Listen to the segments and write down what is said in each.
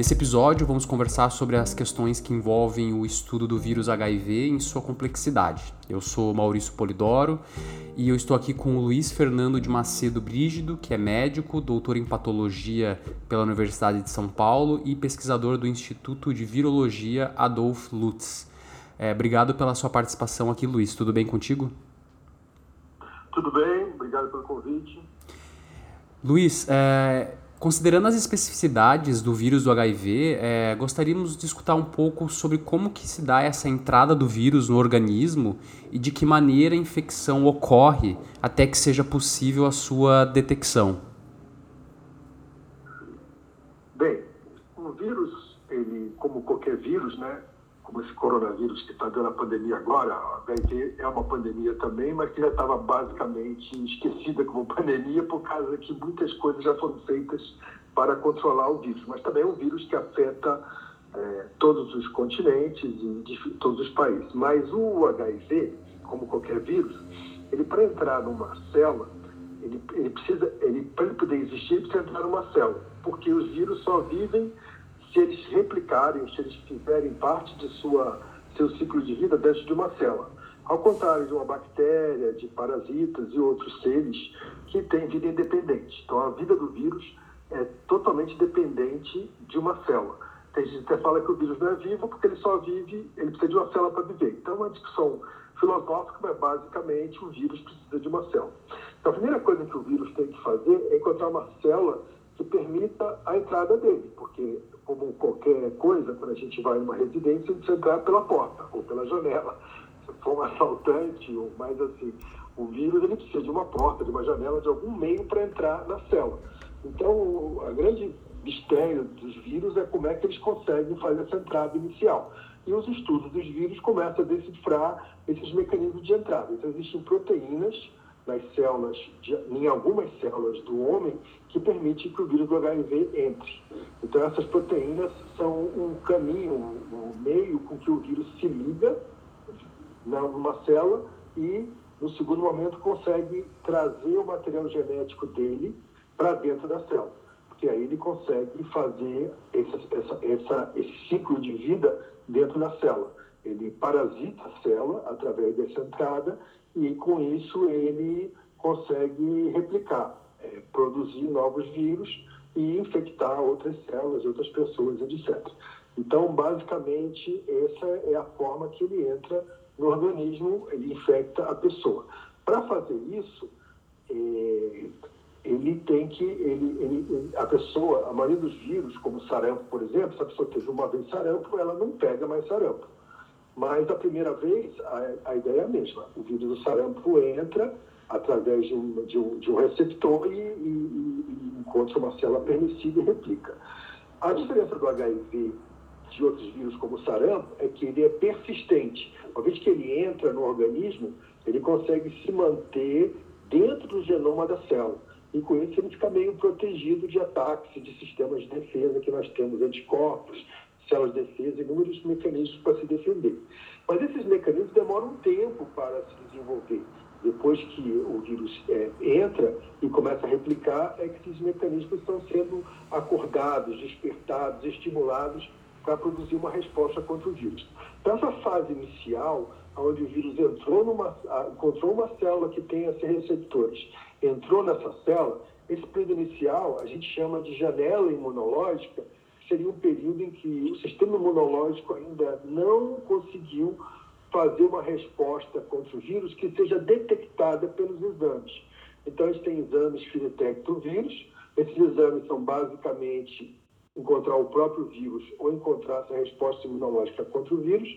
Nesse episódio, vamos conversar sobre as questões que envolvem o estudo do vírus HIV em sua complexidade. Eu sou Maurício Polidoro e eu estou aqui com o Luiz Fernando de Macedo Brígido, que é médico, doutor em patologia pela Universidade de São Paulo e pesquisador do Instituto de Virologia Adolf Lutz. É, obrigado pela sua participação aqui, Luiz. Tudo bem contigo? Tudo bem, obrigado pelo convite. Luiz, é, Considerando as especificidades do vírus do HIV, é, gostaríamos de escutar um pouco sobre como que se dá essa entrada do vírus no organismo e de que maneira a infecção ocorre até que seja possível a sua detecção. Bem, o vírus, ele, como qualquer vírus, né, como esse coronavírus que está dando a pandemia agora, a HIV é uma pandemia também, mas que já estava basicamente esquecida como pandemia por causa que muitas coisas já foram feitas para controlar o vírus. Mas também é um vírus que afeta é, todos os continentes e todos os países. Mas o HIV, como qualquer vírus, ele para entrar numa célula, ele, ele precisa, ele para ele poder existir, ele precisa entrar numa célula, porque os vírus só vivem se eles replicarem, se eles fizerem parte de sua, seu ciclo de vida dentro de uma célula. Ao contrário de uma bactéria, de parasitas e outros seres que têm vida independente. Então, a vida do vírus é totalmente dependente de uma célula. Tem gente que até fala que o vírus não é vivo porque ele só vive, ele precisa de uma célula para viver. Então, é uma discussão filosófica, mas basicamente o vírus precisa de uma célula. Então, a primeira coisa que o vírus tem que fazer é encontrar uma célula que permita a entrada dele, porque como qualquer coisa, quando a gente vai numa residência, gente entrar pela porta ou pela janela. Se for um assaltante ou mais assim, o vírus ele precisa de uma porta, de uma janela, de algum meio para entrar na célula. Então, a grande mistério dos vírus é como é que eles conseguem fazer essa entrada inicial. E os estudos dos vírus começam a decifrar esses mecanismos de entrada. Então, existem proteínas nas células, de, em algumas células do homem, que permite que o vírus do HIV entre. Então, essas proteínas são um caminho, um meio com que o vírus se liga numa célula e, no segundo momento, consegue trazer o material genético dele para dentro da célula. Porque aí ele consegue fazer essa, essa, esse ciclo de vida dentro da célula. Ele parasita a célula através dessa entrada e com isso ele consegue replicar, é, produzir novos vírus e infectar outras células, outras pessoas, etc. Então, basicamente, essa é a forma que ele entra no organismo, ele infecta a pessoa. Para fazer isso, é, ele tem que, ele, ele, a pessoa, a maioria dos vírus, como sarampo, por exemplo, se a pessoa teve uma vez sarampo, ela não pega mais sarampo. Mas a primeira vez, a, a ideia é a mesma. O vírus do sarampo entra através de um, de um, de um receptor e, e, e, encontra uma célula permissiva e replica. A diferença do HIV de outros vírus como o sarampo é que ele é persistente. Uma vez que ele entra no organismo, ele consegue se manter dentro do genoma da célula. E com isso ele fica meio protegido de ataques de sistemas de defesa que nós temos, anticorpos, células de defesa, inúmeros mecanismos para se defender. Mas esses mecanismos demoram um tempo para se desenvolver. Depois que o vírus é, entra e começa a replicar, é que esses mecanismos estão sendo acordados, despertados, estimulados para produzir uma resposta contra o vírus. Então, essa fase inicial, onde o vírus entrou numa, encontrou uma célula que tem esses receptores, entrou nessa célula, esse período inicial a gente chama de janela imunológica, seria um período em que o sistema imunológico ainda não conseguiu fazer uma resposta contra o vírus que seja detectada pelos exames. Então, gente tem exames que detectam o vírus. Esses exames são basicamente encontrar o próprio vírus ou encontrar essa resposta imunológica contra o vírus.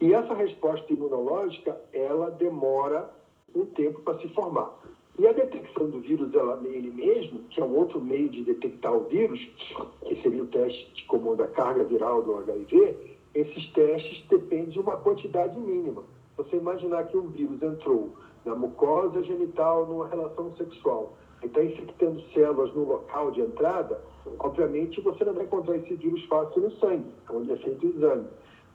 E essa resposta imunológica, ela demora um tempo para se formar. E a detecção do vírus ela, nele mesmo, que é um outro meio de detectar o vírus, que seria o teste de comum da carga viral do HIV, esses testes dependem de uma quantidade mínima. Você imaginar que um vírus entrou na mucosa genital numa relação sexual, e está infectando células no local de entrada, obviamente você não vai encontrar esse vírus fácil no sangue, onde é feito o exame.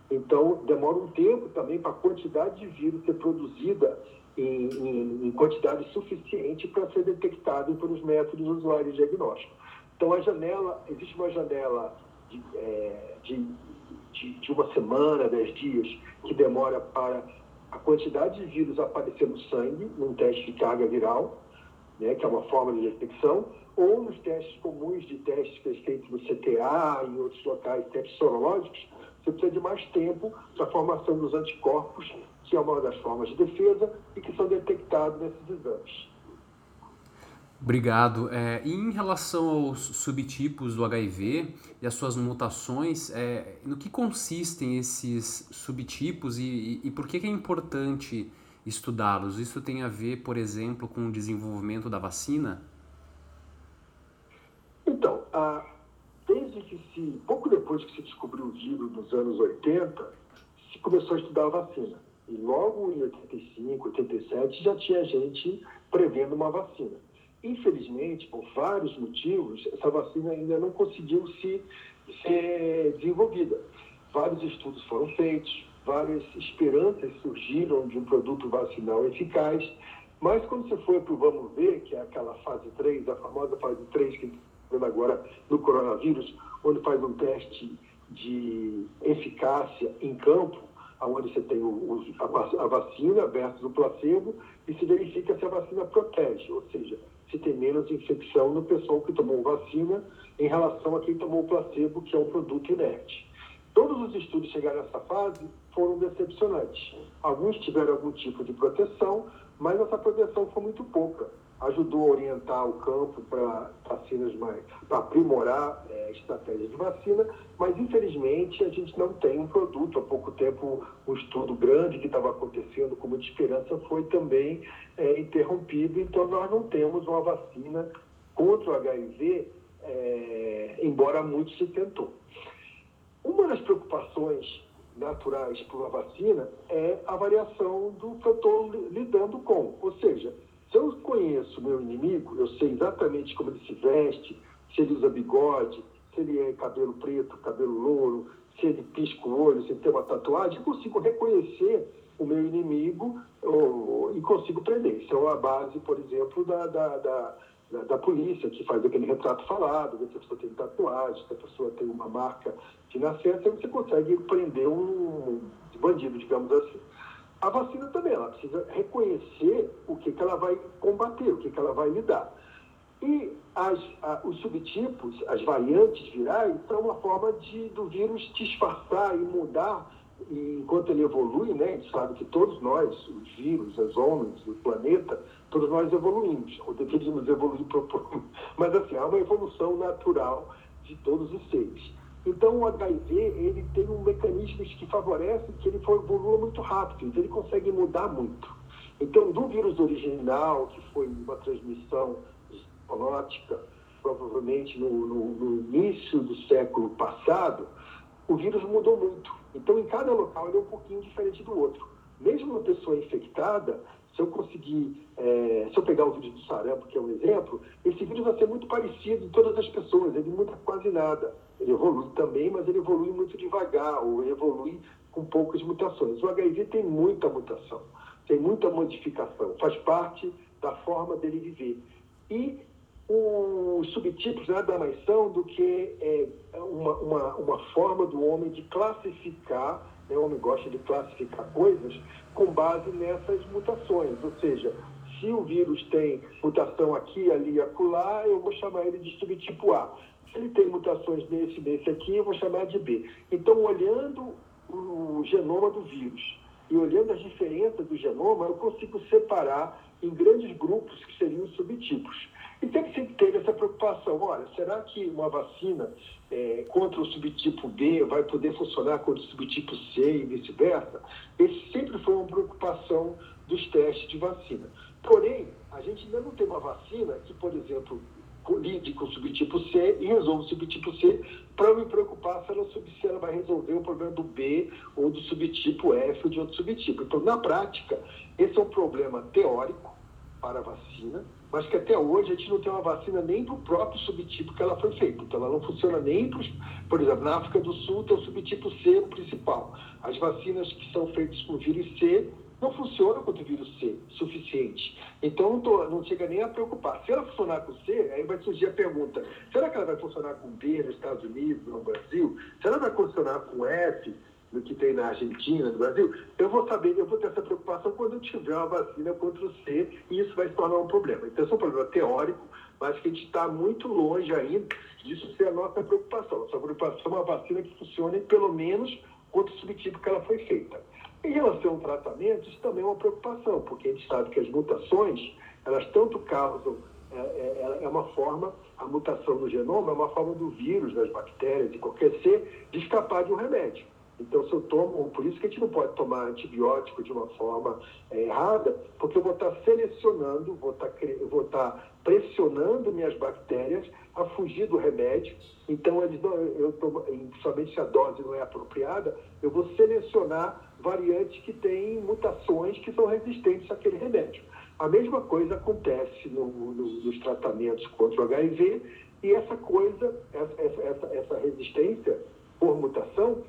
Então, demora um tempo também para a quantidade de vírus ser produzida em, em, em quantidade suficiente para ser detectado pelos métodos usuários diagnósticos. Então, a janela, existe uma janela de, é, de, de, de uma semana, dez dias, que demora para a quantidade de vírus aparecer no sangue, num teste de carga viral, né, que é uma forma de detecção, ou nos testes comuns de testes que é no CTA, em outros locais, testes sorológicos, você precisa de mais tempo para a formação dos anticorpos, que é uma das formas de defesa e que são detectados nesses exames. Obrigado. É, e em relação aos subtipos do HIV e as suas mutações, é, no que consistem esses subtipos e, e, e por que, que é importante estudá-los? Isso tem a ver, por exemplo, com o desenvolvimento da vacina? Então, a, desde que se, pouco depois que se descobriu o vírus, nos anos 80, se começou a estudar a vacina. E logo em 85, 87, já tinha gente prevendo uma vacina. Infelizmente, por vários motivos, essa vacina ainda não conseguiu se ser desenvolvida. Vários estudos foram feitos, várias esperanças surgiram de um produto vacinal eficaz, mas quando você foi para o vamos ver, que é aquela fase 3, a famosa fase 3 que está agora no coronavírus, onde faz um teste de eficácia em campo, onde você tem o, a, vacina versus o placebo e se verifica se a vacina protege, ou seja, se tem menos infecção no pessoal que tomou vacina em relação a quem tomou placebo, que é um produto inerte. Todos os estudos chegaram nessa fase foram decepcionantes. Alguns tiveram algum tipo de proteção, mas essa proteção foi muito pouca ajudou a orientar o campo para vacinas mais, para aprimorar é, estratégias de vacina, mas infelizmente a gente não tem um produto. Há pouco tempo, um estudo grande que estava acontecendo com muita esperança foi também é, interrompido, então nós não temos uma vacina contra o HIV, é, embora muito se tentou. Uma das preocupações naturais para a vacina é a variação do estou lidando com, ou seja, se eu conheço meu inimigo, eu sei exatamente como ele se veste, se ele usa bigode, se ele é cabelo preto, cabelo louro, se ele pisca o olho, se ele tem uma tatuagem, consigo reconhecer o meu inimigo ou, e consigo prender. Isso é a base, por exemplo, da, da, da, da, polícia, que faz aquele retrato falado, se a pessoa tem tatuagem, se a pessoa tem uma marca de nascença, você consegue prender um bandido, digamos assim. A vacina também, ela precisa reconhecer o que, que ela vai combater, o que, que ela vai lidar. E as, a, os subtipos, as variantes virais, são uma forma de, do vírus disfarçar e mudar e, enquanto ele evolui, né? A gente sabe que todos nós, os vírus, as ondas, o planeta, todos nós evoluímos, ou deveríamos evoluir, mas assim, há uma evolução natural de todos os seres. Então, o HIV ele tem um mecanismo que favorece que ele evolua muito rápido, então ele consegue mudar muito. Então, do vírus original, que foi uma transmissão zoonótica, provavelmente no, no, no, início do século passado, o vírus mudou muito. Então, em cada local, ele é um pouquinho diferente do outro. Mesmo uma pessoa infectada, se eu conseguir, é, se eu pegar o vírus do sarampo, que é um exemplo, esse vírus vai ser muito parecido em todas as pessoas, ele muda quase nada. Ele evolui também, mas ele evolui muito devagar, ou evolui com poucas mutações. O HIV tem muita mutação, tem muita modificação, faz parte da forma dele viver. E os subtipos nada mais são do que é, uma, uma, uma forma do homem de classificar, né? o homem gosta de classificar coisas com base nessas mutações, ou seja, se o vírus tem mutação aqui, ali acolá, eu vou chamar ele de subtipo A. Se ele tem mutações nesse, nesse aqui, eu vou chamar de B. Então, olhando o genoma do vírus e olhando as diferenças do genoma, eu consigo separar em grandes grupos que seriam os subtipos. E sempre se teve essa preocupação, olha, será que uma vacina é, contra o subtipo B vai poder funcionar contra o subtipo C e vice-versa? Esse sempre foi uma preocupação dos testes de vacina. Porém, a gente ainda não tem uma vacina que, por exemplo, lide com o subtipo C e resolva o subtipo C para me preocupar se ela, se ela vai resolver o problema do B ou do subtipo F ou de outro subtipo. Então, na prática, esse é um problema teórico para a vacina, mas que até hoje a gente não tem uma vacina nem para o próprio subtipo que ela foi feita. Então, ela não funciona nem para, por exemplo, na África do Sul tem o subtipo C o principal. As vacinas que são feitas com vírus C não funciona contra o vírus C suficiente. Então não, tô, não chega nem a preocupar. Se ela funcionar com C, aí vai surgir a pergunta: será que ela vai funcionar com B nos Estados Unidos, no Brasil? Será que vai funcionar com F? no que tem na Argentina, no Brasil, eu vou saber, eu vou ter essa preocupação quando eu tiver uma vacina contra o C e isso vai se tornar um problema. Então, esse é um problema teórico, mas que a gente está muito longe ainda disso ser a nossa preocupação. Nossa preocupação é uma vacina que funcione pelo menos contra o subtipo que ela foi feita. Em relação ao tratamento, isso também é uma preocupação, porque a gente sabe que as mutações, elas tanto causam, é, é, é uma forma, a mutação no genoma é uma forma do vírus, das bactérias, de qualquer ser, de escapar de um remédio. Então, se eu tomo, por isso que a gente não pode tomar antibiótico de uma forma é, errada, porque eu vou estar selecionando, vou estar, vou estar pressionando minhas bactérias a fugir do remédio. Então, eles não, eu tomo, somente se a dose não é apropriada, eu vou selecionar variantes que têm mutações que são resistentes àquele remédio. A mesma coisa acontece no, no, nos tratamentos contra o HIV e essa coisa, essa, essa, essa resistência por mutação,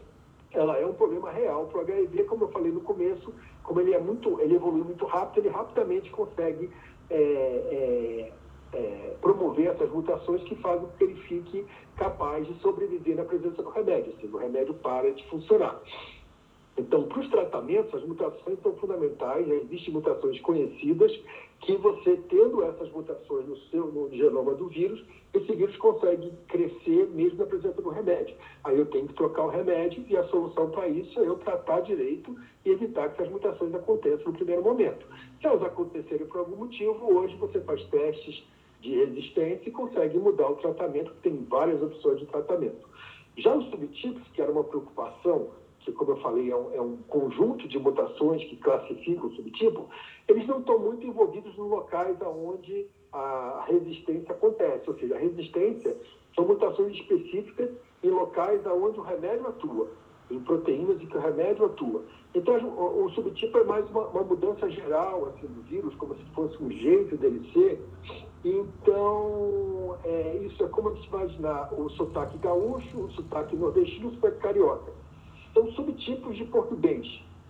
ela é um problema real para o HIV, como eu falei no começo, como ele é muito, ele evolui muito rápido, ele rapidamente consegue é, é, é, promover essas mutações que fazem com que ele fique capaz de sobreviver na presença do remédio, ou seja, o remédio para de funcionar. Então, para os tratamentos, as mutações são fundamentais, existem mutações conhecidas, que você, tendo essas mutações no seu no genoma do vírus, esse vírus consegue crescer mesmo na presença do remédio. Aí eu tenho que trocar o remédio e a solução para isso é eu tratar direito e evitar que as mutações aconteçam no primeiro momento. Se elas acontecerem por algum motivo, hoje você faz testes de resistência e consegue mudar o tratamento, tem várias opções de tratamento. Já os subtipos, que era uma preocupação que, como eu falei, é um, é um, conjunto de mutações que classificam o subtipo, eles não estão muito envolvidos nos locais onde a resistência acontece. Ou seja, a resistência são mutações específicas em locais onde o remédio atua, em proteínas em que o remédio atua. Então, o, subtipo é mais uma, uma, mudança geral assim, do vírus, como se fosse um jeito dele ser. Então, é, isso é como gente imaginar o sotaque gaúcho, o sotaque nordestino, o sotaque carioca são subtipos de português.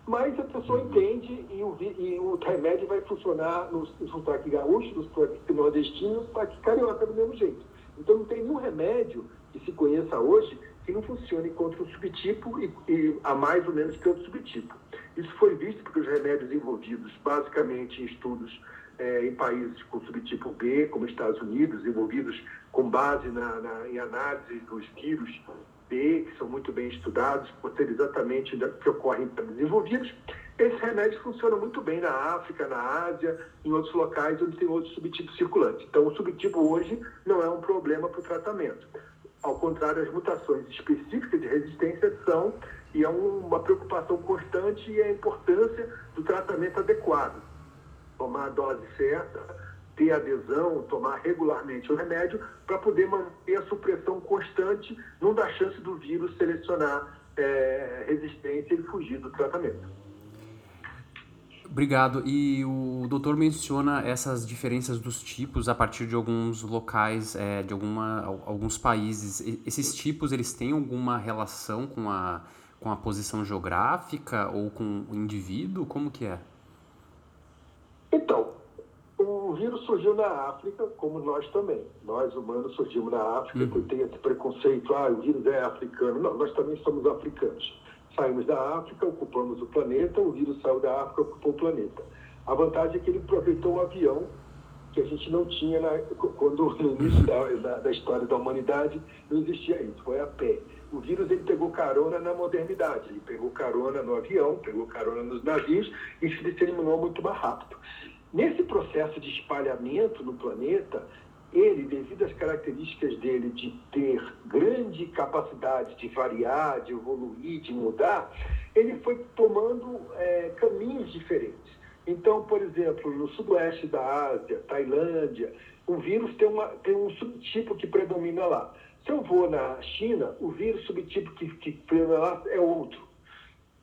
Mas a pessoa uhum. entende e o, e o remédio vai funcionar no, sotaque gaúcho, no sotaque nordestino, no sotaque carioca do mesmo jeito. Então não tem nenhum remédio que se conheça hoje que não funcione contra um subtipo e, e a mais ou menos que outro subtipo. Isso foi visto porque os remédios envolvidos, basicamente em estudos é, em países com subtipo B, como Estados Unidos, envolvidos com base na, na, em análise dos vírus Que são muito bem estudados, por ser exatamente o que ocorre em países desenvolvidos. Esses remédios funcionam muito bem na África, na Ásia, em outros locais onde tem outros subtipos circulantes. Então, o subtipo hoje não é um problema para o tratamento. Ao contrário, as mutações específicas de resistência são, e é uma preocupação constante, e a importância do tratamento adequado. Tomar a dose certa, ter adesão, tomar regularmente o remédio, para poder manter a supressão constante, não dar chance do vírus selecionar é, resistência e fugir do tratamento. Obrigado. E o doutor menciona essas diferenças dos tipos a partir de alguns locais, é, de alguma, alguns países. Esses tipos, eles têm alguma relação com a, com a posição geográfica ou com o indivíduo? Como que é? Então, o vírus surgiu na África, como nós também. Nós, humanos, surgimos na África, uhum. tem esse preconceito, ah, o vírus é africano. Não, nós também somos africanos. Saímos da África, ocupamos o planeta, o vírus saiu da África, ocupou o planeta. A vantagem é que ele aproveitou o avião, que a gente não tinha na, quando no início da, da, da, história da humanidade não existia isso, foi a pé. O vírus ele pegou carona na modernidade, ele pegou carona no avião, pegou carona nos navios e se disseminou muito mais rápido. Nesse processo de espalhamento no planeta, ele, devido às características dele de ter grande capacidade de variar, de evoluir, de mudar, ele foi tomando é, caminhos diferentes. Então, por exemplo, no sudoeste da Ásia, Tailândia, o vírus tem, uma, tem um subtipo que predomina lá. Se eu vou na China, o vírus subtipo que, que predomina lá é outro.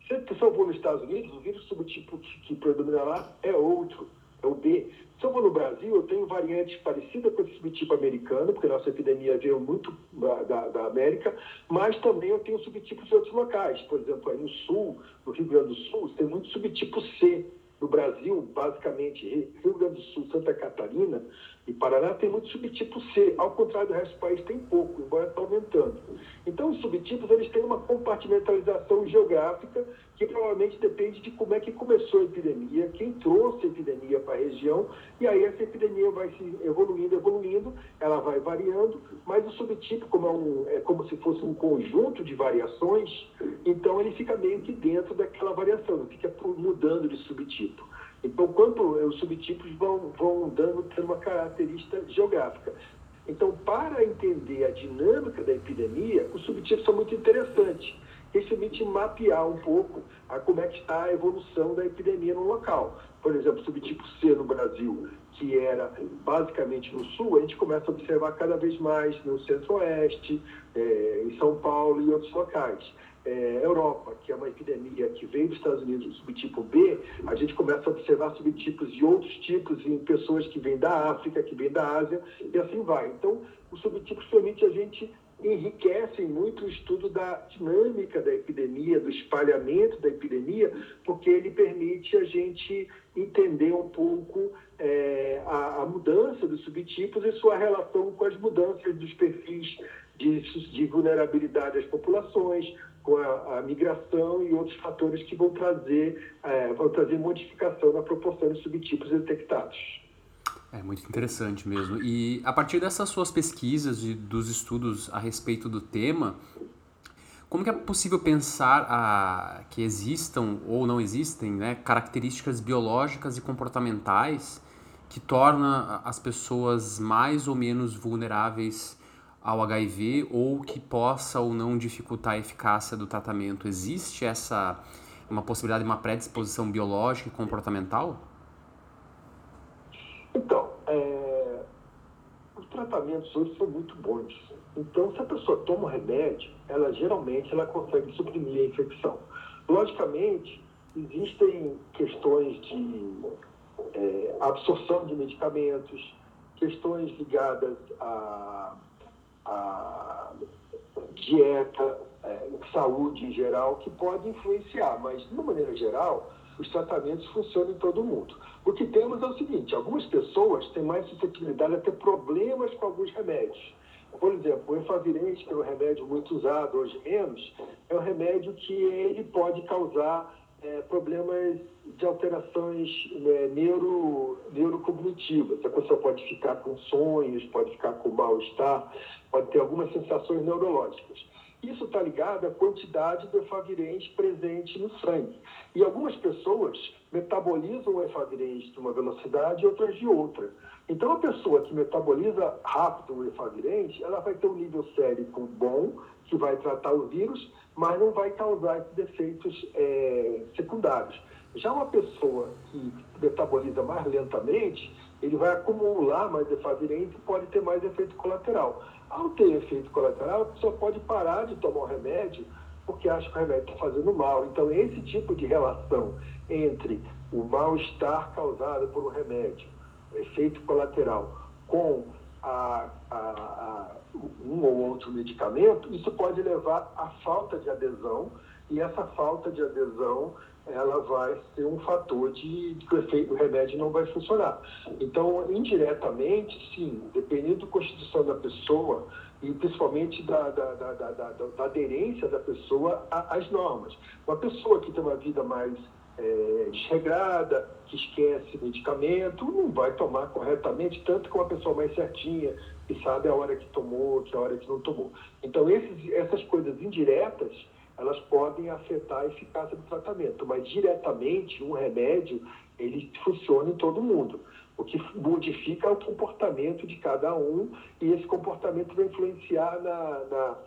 Se eu vou nos Estados Unidos, o vírus subtipo que, que predomina lá é outro é o B. Se eu vou no Brasil, eu tenho variantes parecidas com esse subtipo americano, porque nossa epidemia veio muito da, da, da, América, mas também eu tenho subtipos de outros locais. Por exemplo, aí no Sul, no Rio Grande do Sul, tem muito subtipo C, no Brasil, basicamente Rio Grande do Sul, Santa Catarina e Paraná, tem muito subtipo C. Ao contrário do resto do país, tem pouco, embora está aumentando. Então, os subtipos eles têm uma compartimentalização geográfica que provavelmente depende de como é que começou a epidemia, quem trouxe a epidemia para a região, e aí essa epidemia vai se evoluindo, evoluindo, ela vai variando, mas o subtipo, como é, um, é como se fosse um conjunto de variações, então ele fica meio que dentro daquela variação, fica mudando de subtipo. Então, quando os subtipos vão, vão dando, uma característica geográfica. Então, para entender a dinâmica da epidemia, os subtipos são muito interessantes que permite mapear um pouco a como é que está a evolução da epidemia no local. Por exemplo, subtipo C no Brasil, que era basicamente no sul, a gente começa a observar cada vez mais no centro-oeste, é, em São Paulo e outros locais. É, Europa, que é uma epidemia que veio dos Estados Unidos, o subtipo B, a gente começa a observar subtipos de outros tipos em pessoas que vêm da África, que vêm da Ásia, e assim vai. Então, os subtipos permitem a gente enriquecem muito o estudo da dinâmica da epidemia, do espalhamento da epidemia, porque ele permite a gente entender um pouco é, a, a, mudança dos subtipos e sua relação com as mudanças dos perfis de, de vulnerabilidade das populações, com a, a, migração e outros fatores que vão trazer, é, vão trazer modificação na proporção de subtipos detectados. É muito interessante mesmo. E a partir dessas suas pesquisas e dos estudos a respeito do tema, como que é possível pensar a, que existam ou não existem né, características biológicas e comportamentais que tornam as pessoas mais ou menos vulneráveis ao HIV ou que possa ou não dificultar a eficácia do tratamento? Existe essa uma possibilidade de uma predisposição biológica e comportamental? Então, é, os tratamentos hoje são muito bons. Então, se a pessoa toma o remédio, ela geralmente ela consegue suprimir a infecção. Logicamente, existem questões de é, absorção de medicamentos, questões ligadas à, à dieta, é, saúde em geral, que podem influenciar, mas, de uma maneira geral, os tratamentos funcionam em todo mundo. O que temos é o seguinte: algumas pessoas têm mais suscetibilidade a ter problemas com alguns remédios. Por exemplo, o efavirenz, que é um remédio muito usado hoje menos, é um remédio que ele pode causar é, problemas de alterações né, neuro, neurocognitivas. A pessoa pode ficar com sonhos, pode ficar com mal-estar, pode ter algumas sensações neurológicas. Isso está ligado à quantidade do efavirenz presente no sangue. E algumas pessoas metabolizam o efavirenz de uma velocidade e outras de outra. Então, a pessoa que metaboliza rápido o efavirenz, ela vai ter um nível sérico bom, que vai tratar o vírus, mas não vai causar esses efeitos é, secundários. Já uma pessoa que metaboliza mais lentamente, ele vai acumular mais efavirenz e pode ter mais efeito colateral. Ao ter efeito colateral, a pessoa pode parar de tomar o remédio porque acha que o remédio está fazendo mal. Então, esse tipo de relação entre o mal-estar causado por um remédio, efeito colateral, com a, a, a, um ou outro medicamento, isso pode levar à falta de adesão, e essa falta de adesão ela vai ser um fator de, que o remédio não vai funcionar. Então, indiretamente, sim, dependendo da constituição da pessoa e principalmente da, da, da, da, da aderência da pessoa às normas. Uma pessoa que tem uma vida mais é, desregrada, que esquece medicamento, não vai tomar corretamente, tanto que uma pessoa mais certinha, que sabe a hora que tomou, que a hora que não tomou. Então, esses, essas coisas indiretas, elas podem afetar a eficácia do tratamento, mas diretamente um remédio ele funciona em todo mundo. O que modifica é o comportamento de cada um e esse comportamento vai influenciar na, na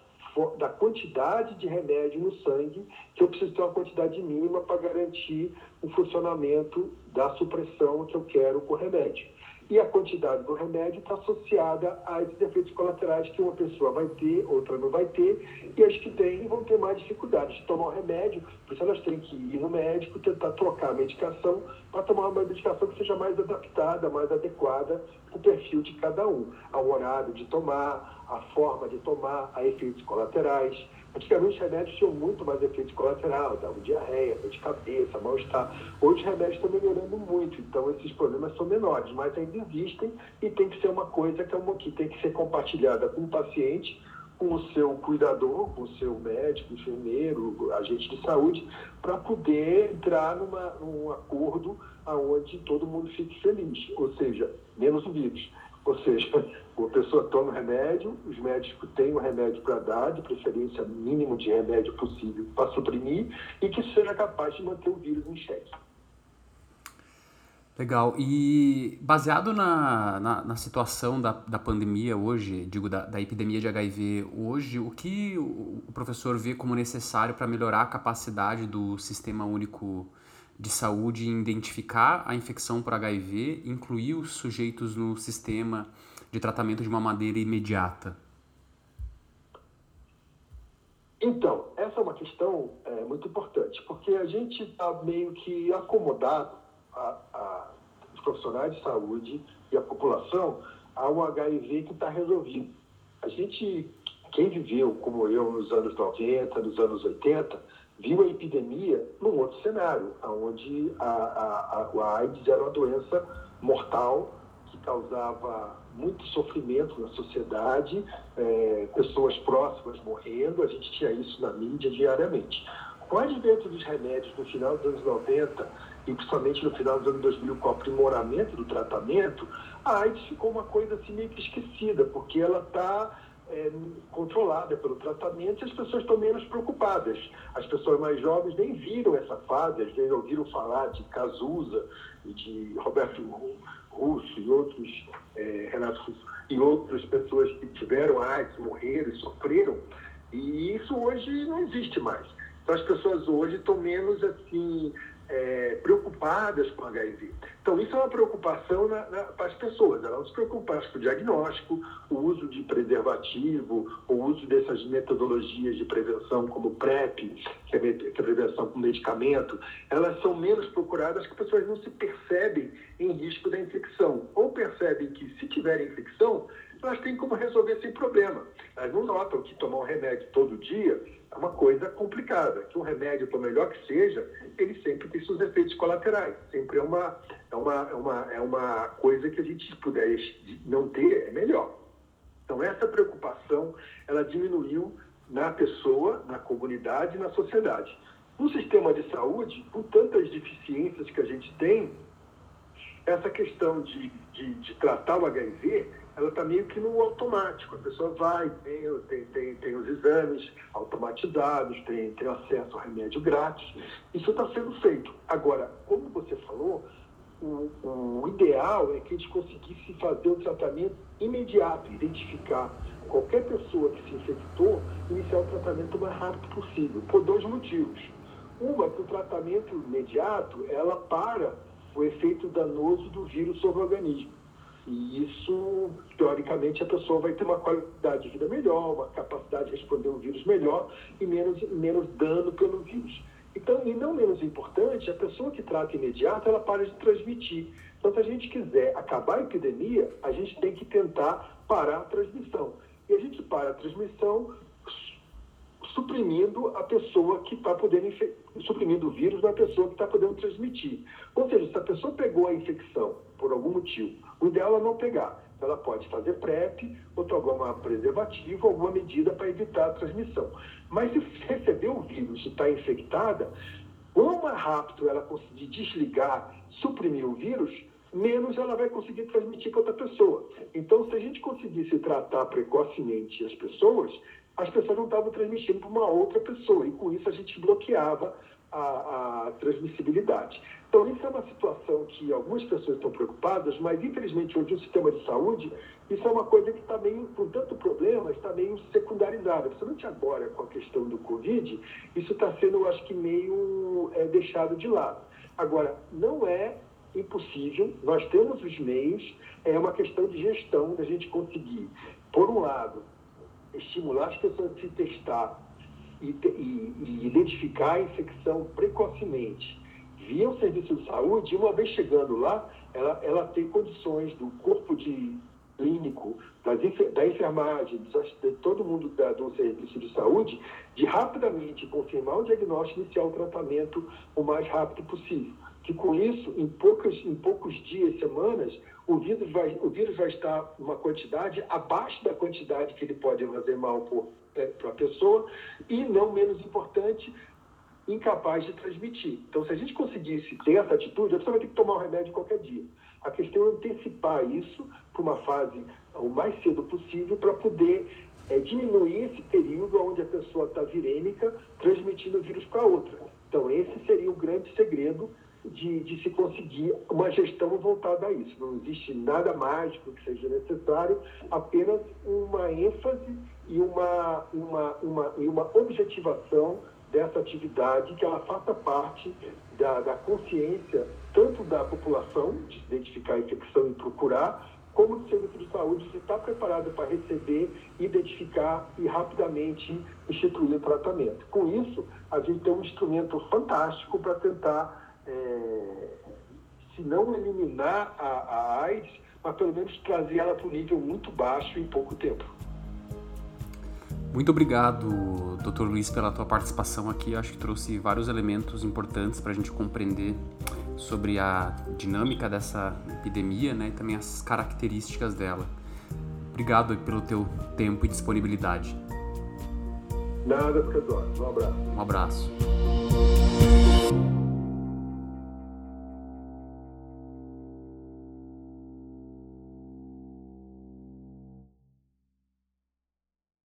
da quantidade de remédio no sangue, que eu preciso ter uma quantidade mínima para garantir o funcionamento da supressão que eu quero com o remédio e a quantidade do remédio está associada a esses efeitos colaterais que uma pessoa vai ter, outra não vai ter, e as que têm vão ter mais dificuldades de tomar o remédio, por isso elas têm que ir no médico, tentar trocar a medicação para tomar uma medicação que seja mais adaptada, mais adequada para o perfil de cada um, ao horário de tomar, a forma de tomar, a efeitos colaterais. Antigamente os remédios tinham muito mais efeito colateral, diarreia, dor de cabeça, mal-estar. Hoje os remédios estão melhorando muito, então esses problemas são menores, mas ainda existem e tem que ser uma coisa que, é uma, que tem que ser compartilhada com o paciente, com o seu cuidador, com o seu médico, enfermeiro, agente de saúde, para poder entrar numa, num acordo onde todo mundo fique feliz, ou seja, menos o vírus. Ou seja, a pessoa toma o remédio, os médicos têm o remédio para dar, de preferência mínimo de remédio possível para suprimir, e que seja capaz de manter o vírus em xeque. Legal. E baseado na, na, na, situação da, da pandemia hoje, digo, da, da epidemia de HIV hoje, o que o, professor vê como necessário para melhorar a capacidade do Sistema Único de Saúde em identificar a infecção por HIV, incluir os sujeitos no sistema de tratamento de uma maneira imediata? Então, essa é uma questão é, muito importante, porque a gente está meio que acomodado, a, a, os profissionais de saúde e a população, ao HIV que está resolvido. A gente, quem viveu como eu nos anos 90, nos anos 80, viu a epidemia num outro cenário, onde a, a, a AIDS era uma doença mortal que causava muito sofrimento na sociedade, é, pessoas próximas morrendo, a gente tinha isso na mídia diariamente. Com o advento dos remédios no final dos anos 90 e principalmente no final dos anos 2000 com o aprimoramento do tratamento, a AIDS ficou uma coisa assim meio que esquecida, porque ela está é, controlada pelo tratamento e as pessoas estão menos preocupadas. As pessoas mais jovens nem viram essa fase, às vezes ouviram falar de Cazuza e de Roberto Russo e outros, é, Renato Russo, e outras pessoas que tiveram AIDS, morreram e sofreram, e isso hoje não existe mais. Então as pessoas hoje estão menos assim é, preocupadas com HIV. Então, isso é uma preocupação na, na, para as pessoas, elas se preocupam com o diagnóstico, o uso de preservativo, o uso dessas metodologias de prevenção como PrEP, que é, que é prevenção com medicamento, elas são menos procuradas que as pessoas não se percebem em risco da infecção, ou percebem que se tiverem infecção, elas têm como resolver sem problema. Elas não notam que tomar um remédio todo dia é uma coisa complicada, que um remédio, por melhor que seja, ele sempre tem seus efeitos colaterais. Sempre é uma, é uma, é uma, é uma coisa que a gente puder não ter, é melhor. Então, essa preocupação, ela diminuiu na pessoa, na comunidade e na sociedade. No sistema de saúde, com tantas deficiências que a gente tem, essa questão de, de, de tratar o HIV ela está meio que no automático. A pessoa vai, tem, tem, tem, tem os exames automatizados, tem, tem acesso ao remédio grátis. Isso está sendo feito. Agora, como você falou, o, o, ideal é que a gente conseguisse fazer o tratamento imediato, identificar qualquer pessoa que se infectou, iniciar o tratamento o mais rápido possível, por dois motivos. Uma, que o tratamento imediato, ela para o efeito danoso do vírus sobre o organismo. E isso, teoricamente, a pessoa vai ter uma qualidade de vida melhor, uma capacidade de responder o vírus melhor e menos, menos dano pelo vírus. Então, e não menos importante, a pessoa que trata imediato, ela para de transmitir. Então, se a gente quiser acabar a epidemia, a gente tem que tentar parar a transmissão. E a gente para a transmissão suprimindo a pessoa que está podendo suprimindo o vírus na pessoa que está podendo transmitir. Ou seja, se a pessoa pegou a infecção por algum motivo, o ideal é não pegar. Ela pode fazer PrEP ou tomar preservativo, alguma medida para evitar a transmissão. Mas se receber o vírus e está infectada, quanto mais rápido ela conseguir desligar, suprimir o vírus, menos ela vai conseguir transmitir para outra pessoa. Então, se a gente conseguisse tratar precocemente as pessoas, as pessoas não estavam transmitindo para uma outra pessoa, e com isso a gente bloqueava a, a, transmissibilidade. Então, isso é uma situação que algumas pessoas estão preocupadas, mas infelizmente hoje o sistema de saúde, isso é uma coisa que está meio, com tanto problema, está meio secundarizada. Principalmente agora com a questão do Covid, isso está sendo, eu acho que, meio é, deixado de lado. Agora, não é impossível, nós temos os meios, é uma questão de gestão da gente conseguir, por um lado, estimular as pessoas a se testar e, e, e identificar a infecção precocemente via o serviço de saúde, uma vez chegando lá, ela, ela tem condições do corpo de clínico, das, da enfermagem, de todo mundo da, do serviço de saúde, de rapidamente confirmar o diagnóstico e iniciar o tratamento o mais rápido possível. Que com isso, em, poucas, em poucos dias, semanas, o vírus, vai, o vírus vai estar uma quantidade abaixo da quantidade que ele pode fazer mal é, para a pessoa e, não menos importante, incapaz de transmitir. Então, se a gente conseguisse ter essa atitude, a pessoa vai ter que tomar o remédio qualquer dia. A questão é antecipar isso para uma fase o mais cedo possível para poder é, diminuir esse período onde a pessoa está virêmica, transmitindo o vírus para outra. Então, esse seria o grande segredo de, de, se conseguir uma gestão voltada a isso. Não existe nada mágico que seja necessário, apenas uma ênfase e uma, uma, uma, e uma objetivação dessa atividade, que ela faça parte da, da consciência tanto da população, de identificar a infecção e procurar, como do serviço de saúde de estar preparado para receber, identificar e rapidamente instituir o tratamento. Com isso, a gente tem um instrumento fantástico para tentar, é, se não eliminar a, a AIDS, mas pelo menos trazer ela para um nível muito baixo em pouco tempo. Muito obrigado, Dr. Luiz, pela tua participação aqui. Acho que trouxe vários elementos importantes para a gente compreender sobre a dinâmica dessa epidemia né, e também as características dela. Obrigado pelo teu tempo e disponibilidade. Nada, professor. Um abraço. Um abraço.